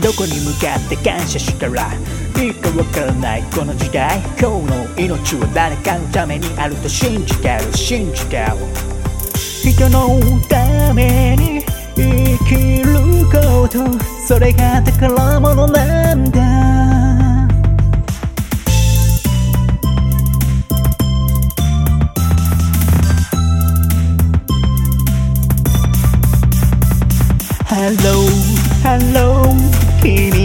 どこに向かって感謝したらいいかわからないこの時代。今日の命は誰かのためにあると信じてる信じてる人のために生きることそれが宝物なんだ。Hello, hello. 君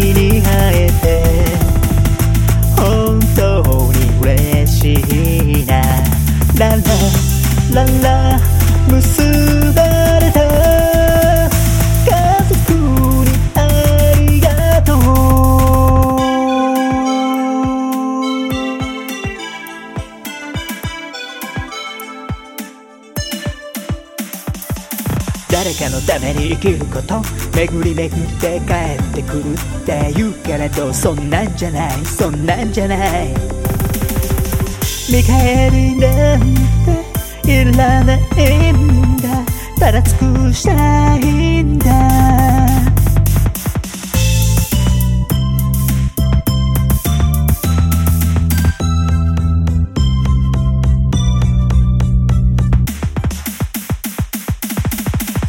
誰かのために生きること巡り巡って帰ってくるって言うけれどそんなんじゃないそんなんじゃない。見返りなんていらないんだ。ただ尽くしたいんだ。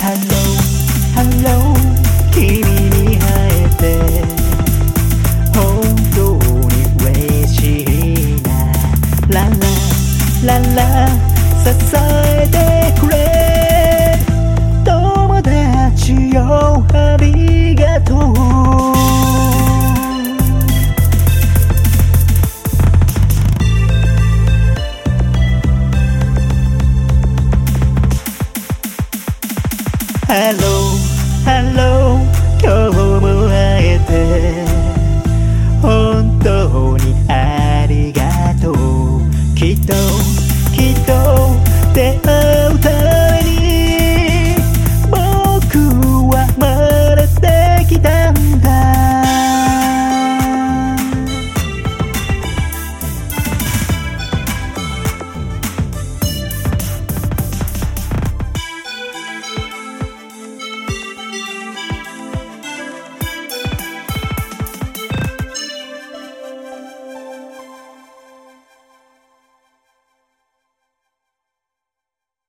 Hello, Hello 君に会えて本当に嬉しいな。ララララ支えてくれ。ハロー、ハロー今日も会えて。本当にありがとう。きっときっと出会